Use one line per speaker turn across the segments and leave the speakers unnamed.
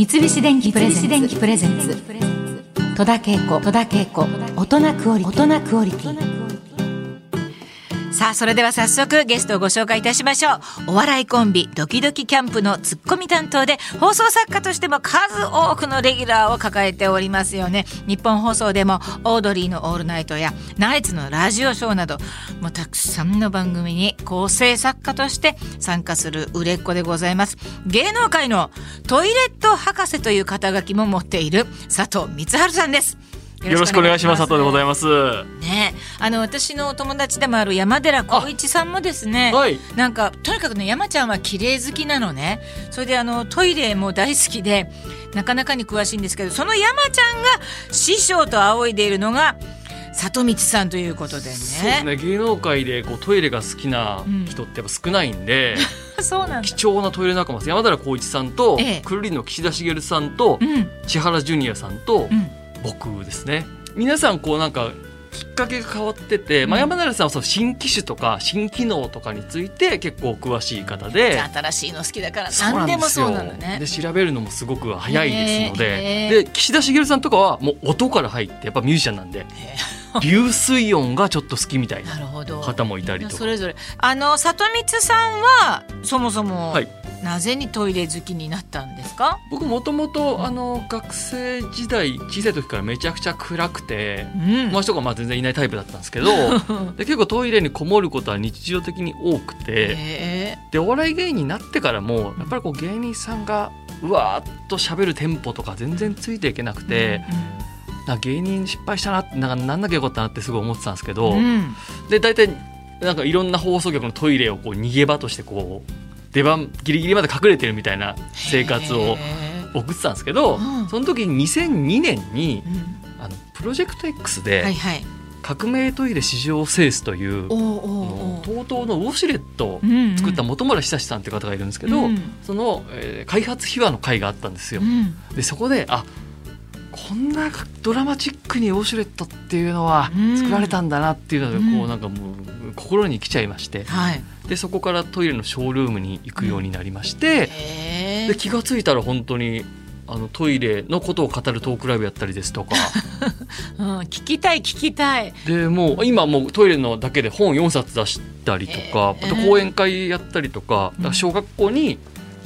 三菱電機プレゼンツ。戸田恵子。戸田恵子。大人クオリティ。大人クオリティ
さあそれでは早速ゲストをご紹介いたしましょう。お笑いコンビドキドキキャンプのツッコミ担当で放送作家としても数多くのレギュラーを抱えておりますよね。日本放送でもオードリーの「オールナイト」やナイツのラジオショーなどもうたくさんの番組に構成作家として参加する売れっ子でございます。芸能界のトイレット博士という肩書きも持っている佐藤光晴さんです。
よろしくお願いします。佐藤でございます。
ね。あの私のお友達でもある山寺宏一さんもですね、
はい。
なんかとにかくね山ちゃんは綺麗好きなのね。それであのトイレも大好きでなかなかに詳しいんですけどその山ちゃんが師匠と仰いでいるのが里光さんということでね。
そうですね。芸能界でこうトイレが好きな人ってやっぱ少ないんで、
そうなんだ。
貴重なトイレ仲間です山寺宏一さんと、
ええ。
くるりんの岸田茂さんと、
うん。
千原ジュニアさんと、
うん
僕ですね。皆さんこうなんかきっかけが変わってて、まあ、山寺さんはその新機種とか新機能とかについて結構詳しい方で。
新しいの好きだから何でもそうなんだね。
で調べるのもすごく早いですので,、
へえ。
で岸田茂さんとかはもう音から入ってやっぱミュージシャンなんで流水音がちょっと好きみたいな方もいたりとか。
それぞれ。あの里光さんはそもそも、
はい
なぜにトイレ好きになったんですか？
僕もともとあの学生時代小さい時からめちゃくちゃ暗くて
うん。
友達とかまあ全然いないタイプだったんですけど で結構トイレにこもることは日常的に多くて
え。
でお笑い芸人になってからもやっぱりこう芸人さんがうわーっと喋るテンポとか全然ついていけなくて、なんか芸人失敗したなってなんかなんなきゃよかったなってすごい思ってたんですけど、
うんうん。
で大体なんかいろんな放送局のトイレをこう逃げ場としてこう出番ギリギリまで隠れてるみたいな生活を
へ
送ってたんですけど、
うん。
その時に2002年に
ーうん。
あのプロジェクト X
はい
で
はい。
革命トイレ市場を制すという、TOTO のウォシュレットを
うんうん。
作った本村久志さんっていう方がいるんですけど、
うん。
その、えー開発秘話の会があったんですよ。
う。ん。
でそこであこんなドラマチックにウォシュレットっていうのは
うん。
作られたんだなっていうので、
うん
こうなんかもう心に来ちゃいまして。
はい
でそこからトイレのショールームに行くようになりまして、
へ
で気がついたら本当にあのトイレのことを語るトークライブやったりですとか。
うん聞きたい聞きたい。
でもう今もうトイレのだけで本4冊出したりとか、あと講演会やったりとかから小学校に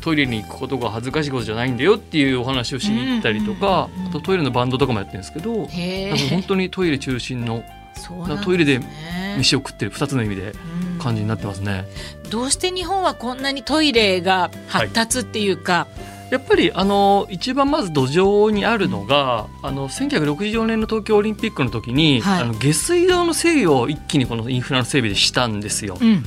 トイレに行くことが恥ずかしいことじゃないんだよっていうお話をしに行ったりとか、
うんうんうん
あとトイレのバンドとかもやってるんですけど、本
え
当にトイレ中心の
ね。
トイレで飯を食ってる2つの意味で。
うん
感じになってますね。
どうして日本はこんなにトイレが発達っていうか、
やっぱりあの一番まず土壌にあるのが、あの1964年の東京オリンピックの時に、
はい。
あの下水道の整備を一気にこのインフラの整備でしたんですよ。
うん。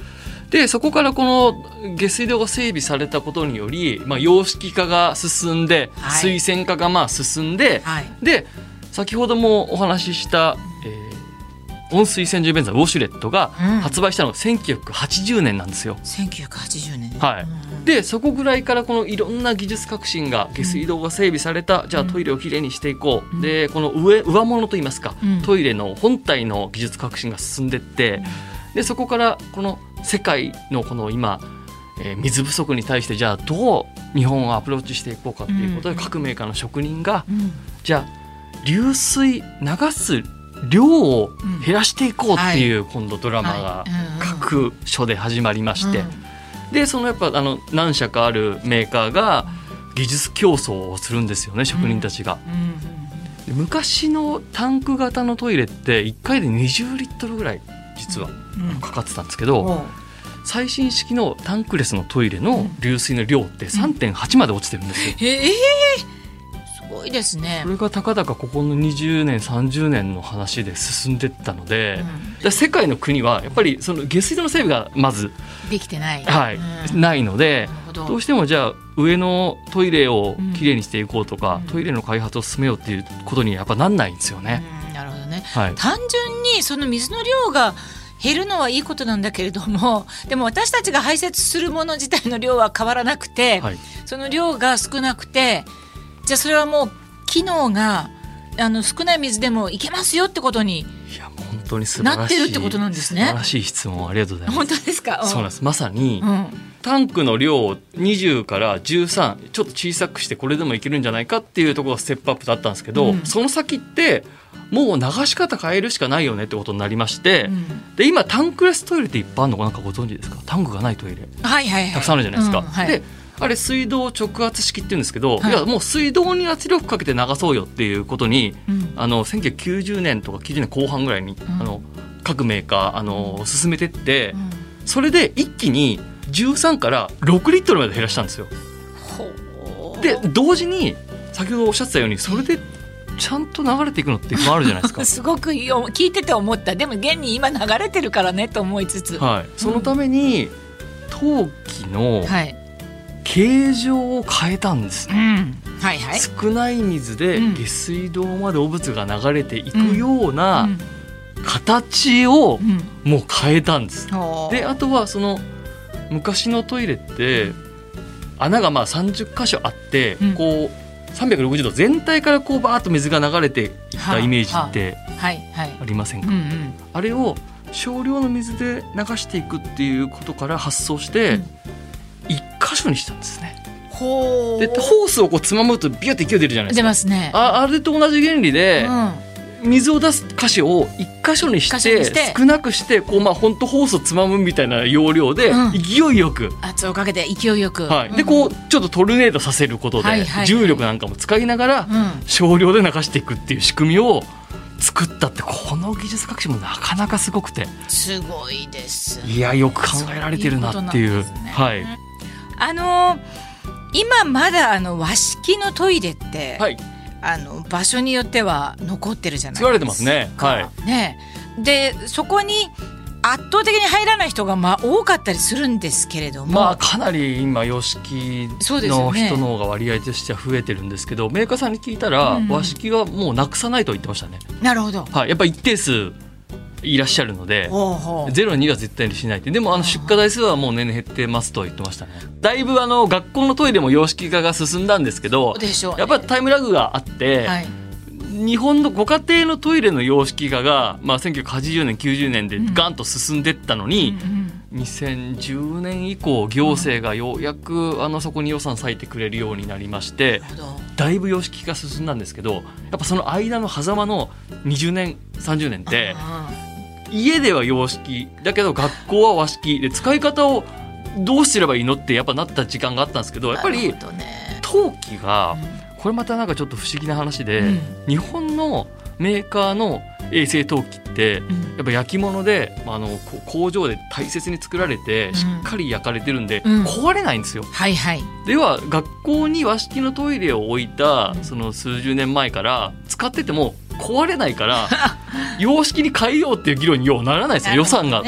でそこからこの下水道が整備されたことにより、まあ、洋式化が進んで、
はい。
水洗化がまあ進んで、
はい。
で先ほどもお話しした、えー温水洗浄便座ウォシュレットが
うん。
発売したのが1980年なんですよ。
1980年。
はい。
うん
でそこぐらいからこのいろんな技術革新が下水道が整備された、じゃあトイレをきれいにしていこう、
うん。
でこの上上物といいますか、
うん。
トイレの本体の技術革新が進んでって、でそこからこの世界のこの今、えー水不足に対してじゃあどう日本をアプローチしていこうかっていうことで、
うん。
各メーカーの職人が
うん。
じゃあ流水流す量を減らしていこうっていう、今度ドラマが各所で始まりまして。
うん。
でそのやっぱあの何社かあるメーカーが技術競争をするんですよね職人たちが、昔のタンク型のトイレって1回で20リットルぐらい実はかかってたんですけど、最新式のタンクレスのトイレの流水の量って3.8まで落ちてるんですよ。
へえ。すごいですね。
それがたかだかここの20年30年の話で進んでったので、
うん。
で世界の国はやっぱりその下水道の整備がまず、
できてない。
はい
うん。
ないので
ど。
どうしてもじゃあ上のトイレをきれいにしていこうとか、
うん。
トイレの開発を進めようっていうことにやっぱなんないんですよね。
うんなるほどね。
はい、
単純にその水の量が減るのはいいことなんだけれども でも私たちが排泄するもの自体の量は変わらなくて、
はい、
その量が少なくてじゃあそれはもう機能があの少ない水でもいけますよってことに
いや本当に素晴らしい
なってるってことなんですね。
素晴らしい質問ありがとうございます。
本当ですか、
そうなんです。まさに
うん。
タンクの量を20から13ちょっと小さくしてこれでもいけるんじゃないかっていうところがステップアップだったんですけど、
うん。
その先ってもう流し方変えるしかないよねってことになりまして、
うん。
で今タンクレストイレっていっぱいあるのかなんかご存知ですか？タンクがないトイレ。
はいはいはい。
たくさんあるじゃないですか。
うんはい。
であれ水道直圧式って言うんですけど、
はい。
い、やもう水道に圧力かけて流そうよっていうことに
うん。
あの1990年とか90年後半ぐらいに、
ん。
あの各メーカーあの進めてって、
うん。
それで一気に13から6リットルまで減らしたんですよ。で同時に先ほどおっしゃってたようにそれでちゃんと流れていくのって今あるじゃないですか。
すごくよ聞いてて思った。でも現に今流れてるからねと思いつつ。
はい、そのために陶器の
はい、
形状を変えたんですね。
うん、はいはい。
少ない水で
うん。
下水道まで汚物が流れていくよう
う
なん。形を
うん。
もう変えたんです。であとはその昔のトイレって穴がまあ30箇所あって、
うん。
こう360度全体からこうバーッと水が流れていったイメージって
はい。はい。
ありませんか、
うんうん。
あれを少量の水で流していくっていうことから発想して
うん。
一箇所にしたんですね。
ほう。
でホースをこうつまむとビュって勢い出るじゃないですか。
出ますね。
ああれと同じ原理で、
うん。
水を出す箇所を一箇所にして少なくしてこうまあ本当ホースをつまむみたいな要領で
うん。
勢いよく、
圧をかけて勢いよく。
はい、でこうちょっとトルネードさせることで、重力なんかも使いながら少量で流していくっていう仕組みを作ったってこの技術革新もなかなかすごくて。
すごいです
いやよく考えられてるなっていう。
ね。
はい、
あのー今まだあの和式のトイレって、
はい、
あの場所によっては残ってるじゃないですか。
作られてますね。は
ね。でそこに圧倒的に入らない人がまあ多かったりするんですけれども、
まあかなり今洋式の人の方が割合としては増えてるんですけどメーカーさんに聞いたら、
うん。
和式はもうなくさないと言ってましたね。
なるほど。
はい、やっぱり一定数いらっしゃるのでゼロには絶対にしないって。でもあの出荷台数はもう年々減ってますとは言ってましたね。だいぶあの学校のトイレも洋式化が進んだんですけどやっぱりタイムラグがあって、
はい、
日本のご家庭のトイレの洋式化が、まあ、1980年90年でガンと進んでったのに、
うんうん
2010年以降行政がようやくあのそこに予算割いてくれるようになりましてだいぶ様式が進んだんですけどやっぱその間の狭間の20年30年って
あ
家では洋式だけど学校は和式で使い方をどうすればいいのってやっぱなった時間があったんですけど
ー
やっぱり陶器がこれまたなんかちょっと不思議な話で、
うん。
日本のメーカーの衛生陶器って
うん。
やっぱ焼き物で、まあ、あのこ工場で大切に作られて
うん。
しっかり焼かれてるんで、
うん。
壊れないんですよ。
はいはい。
では学校に和式のトイレを置いた
うん。
その数十年前から使ってても壊れないから 洋式に変えようっていう議論にようならないですよ予算が。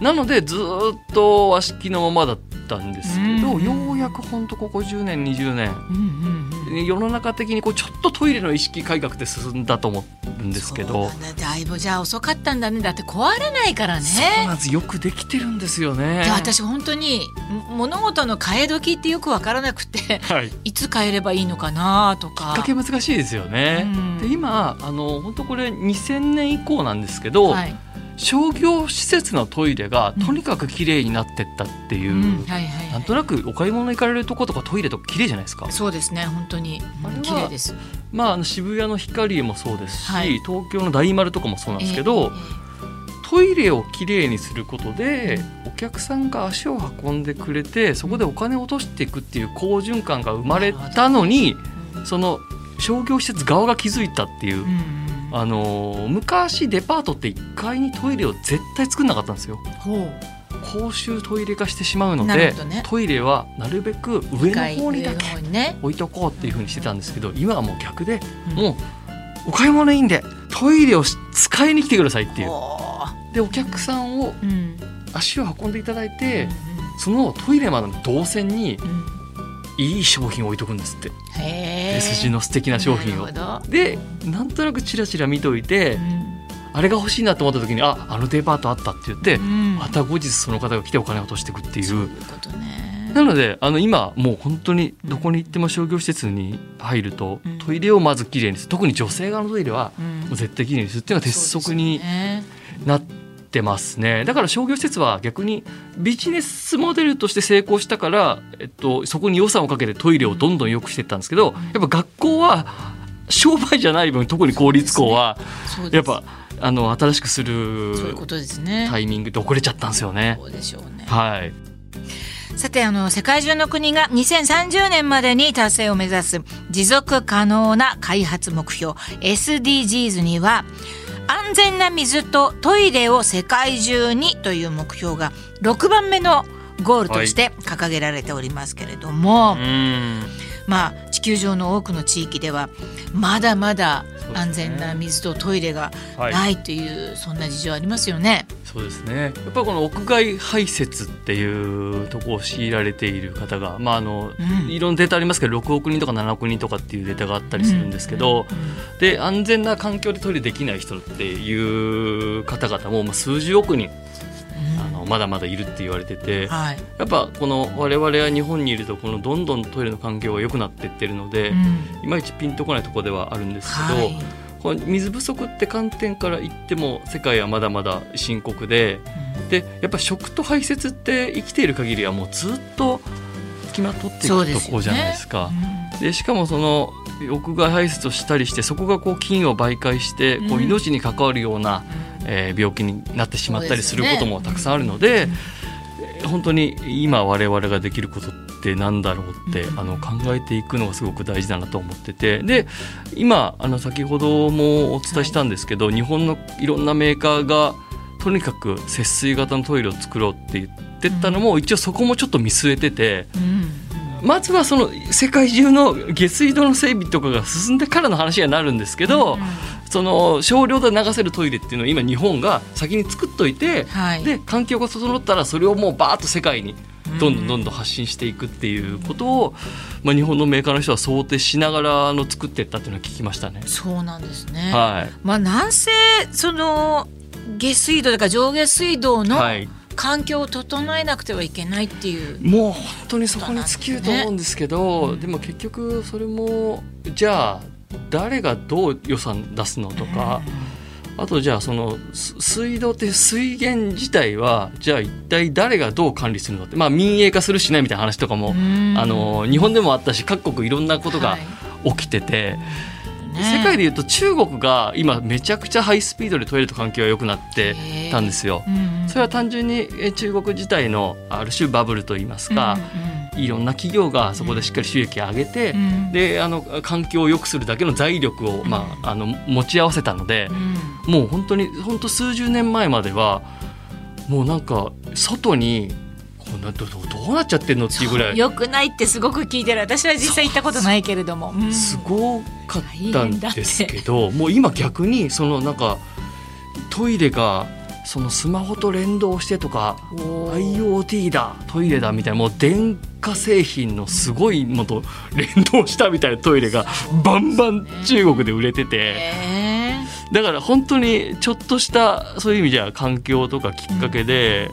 なのでずーっと和式のままだったんですけど、
うん。
ようやくほんとここ10年20年
うんうん
世の中的にこうちょっとトイレの意識改革って進んだと思うんですけど。
だだいぶじゃあ遅かったんだね。だって壊れないからね。
そうなんです。よくできてるんですよね。
で私本当にん物事の替え時ってよく分からなくて
はい、き
いつ変えればいいのかなとか。
っかけ難しいですよね。
うん。
で今あの本当これ2000年以降なんですけど、
はい
商業施設のトイレが
うん。
とにかく綺麗になってったっていう、
うん。はいはい
なんとなくお買い物行かれるとことかトイレとか綺麗じゃないですか。
そうですね本当に。
あれは
綺麗です。
まあ渋谷のヒカリエもそうですし、
はい。
東京の大丸とかもそうなんですけど、
え
トイレをきれいにすることでお客さんが足を運んでくれてそこでお金を落としていくっていう好循環が生まれたのに
ええ
その商業施設側が気づいたっていう、
うんうん
あのー昔デパートって1階にトイレを絶対作んなかったんですよ。
ほ
公衆トイレ化してしまうので、
ね。
トイレはなるべく
う
上の方にだ
上
け置いとこうっていうふうにしてたんですけど今はもう逆で、
うん。
もうお買い物いいんでトイレをし使いに来てくださいっていう。
ほ
でお客さんを足を運んでいただいて、
うん
そのトイレまでの動線にいい商品を置いとくんですって。手筋の素敵な商品を。でなんとなくチラチラ見といて、あれが欲しいなと思った時にああのデパートあったって言って、
うん。
また後日その方が来てお金を落としていくっていう。
そういうことね。
なのであの今もう本当にどこに行っても商業施設に入ると、
うん。
トイレをまずきれいにする。特に女性側のトイレは絶対きれいにするっていうのが鉄則になってってますねだから商業施設は逆にビジネスモデルとして成功したから、えっと、そこに予算をかけてトイレをどんどん良くしていったんですけどやっぱ学校は商売じゃない分特に公立校はやっぱあの新しくする
ことですね。
タイミングで遅れちゃったんですよね。
そうでしょうね。
はい、
さてあの世界中の国が2030年までに達成を目指す持続可能な開発目標 SDGs には安全な水とトイレを世界中にという目標が6番目のゴールとして掲げられておりますけれども、
うん。
まあ地球上の多くの地域ではまだまだ安全な水とトイレが
はい。
ないという、そんな事情ありますよね。
そうですね。やっぱりこの屋外排泄っていうところを強いられている方が、まああの
うん。
いろんなデータありますけど6億人とか7億人とかっていうデータがあったりするんですけど、で安全な環境でトイレできない人っていう方々もまあ数十億人あのまだまだいるって言われてて
はい、
やっぱこの我々は日本にいるとこのどんどんトイレの環境が良くなっていってるので、
うん。
いまいちピンとこないところではあるんですけど、
はい
この水不足って観点から言っても世界はまだまだ深刻ででやっぱ食と排泄って生きている限りはもうずっと付きまとっていくとこじゃないですか。
うん。
でしかもその屋外排泄をしたりしてそこがこう菌を媒介してこ
う
うん命に関わるような、えー病気になってしまったりすることもたくさんあるのでえー本当に今我々ができることってなんだろうって、
うん。
あの考えていくのがすごく大事だなと思ってて。で今あの先ほどもお伝えしたんですけど、日本のいろんなメーカーがとにかく節水型のトイレを作ろうって言ってったのも、一応そこもちょっと見据えてて。
うん。
まずはその世界中の下水道の整備とかが進んでからの話にはなるんですけど、その少量で流せるトイレっていうのを今日本が先に作っといて、
はい、
で環境が整ったらそれをもうバーッと世界にどんどんどんどん発信していくっていうことを、まあ、日本のメーカーの人は想定しながらあの作っていったっていうのは聞きましたね。
そうなんですね。
はい
まあなんせその下水道とか上下水道の
はい、
環境を整えなくてはいけないっていう。
もう本当にそこに尽きると思うんですけど、でも結局それもじゃあ誰がどう予算出すのとか、あとじゃあそのす水道って水源自体はじゃあ一体誰がどう管理するのって、まあ、民営化するしないみたいな話とかも、
うん。
あの日本でもあったし各国いろんなことが
はい。
起きてて、
ね。
世界でいうと中国が今めちゃくちゃハイスピードでトイレと環境が良くなってたんですよ。
うん
それは単純にえ中国自体のある種バブルといいますか、いろんな企業がそこでしっかり収益を上げて、
うん。うん。
であの環境を良くするだけの財力を、まあ、あの持ち合わせたので
う、ん。
もう本当に本当数十年前まではもうなんか外にこんなどどどうなっちゃってんのっていうぐらい。
よくないってすごく聞いてる。私は実際行ったことないけれども、う。ん。
すごかったんですけど、もう今逆にそのなんかトイレがそのスマホと連動してとか IoT だトイレだみたいなもう電化製品のすごいものと連動したみたいなトイレがバンバン中国で売れてて。
え
だから本当にちょっとしたそういう意味じゃ環境とかきっかけで、えっ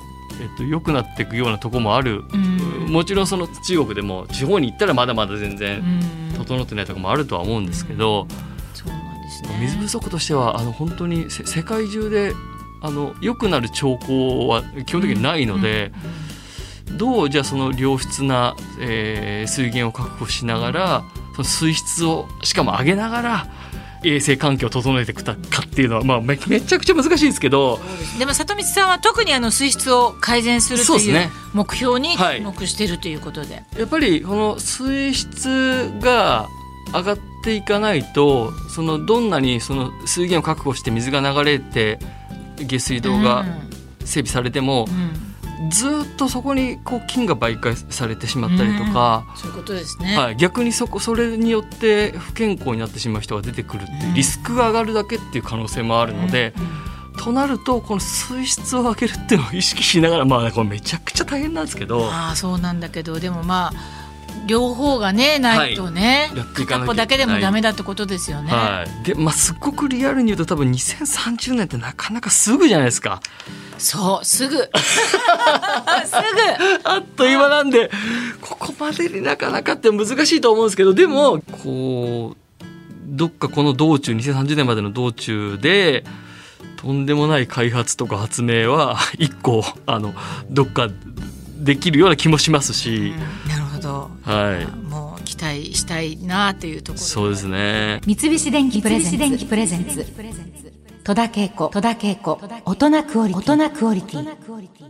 と、良くなっていくようなとこもある、
うん。
もちろんその中国でも地方に行ったらまだまだ全
ー
然
うん。
整ってないとこもあるとは思うんですけど、
そうなんね。
水不足としてはあの本当にせ世界中であの良くなる兆候は基本的にないので。どうじゃあその良質な、えー水源を確保しながらその水質をしかも上げながら衛生環境を整えていくかっていうのは、まあ、めめちゃくちゃ難しいですけど
でも里光さんは特にあの水質を改善するという目標に
はい。
注目しているということで、
やっぱりこの水質が上がっていかないとそのどんなにその水源を確保して水が流れて下水道が整備されても
うん。うん
ずっとそこにこう菌が媒介されてしまったりとか。
そういうことですね、
はい、逆にそこそれによって不健康になってしまう人が出てくるってリスクが上がるだけっていう可能性もあるので、となるとこの水質を上げるっていうのを意識しながらまあこれめちゃくちゃ大変なんですけど
ああそうなんだけどでもまあ両方がねないとね、
やっていかなきゃいけない
片っぽだけでもダメだってことですよね。
はいでまあ、すっごくリアルに言うと多分2030年ってなかなかすぐじゃないですか
そうすぐすぐ
あっという間なんでここまでになかなかって難しいと思うんですけどでもこうどっかこの道中2030年までの道中でとんでもない開発とか発明は一個あのどっかできるような気もしますし、
うん
はい。
もう期待したいなというところ
そうですね。
三菱電機プレゼンツ。戸田恵子。戸田恵子。大人クオリティ。大人クオリティ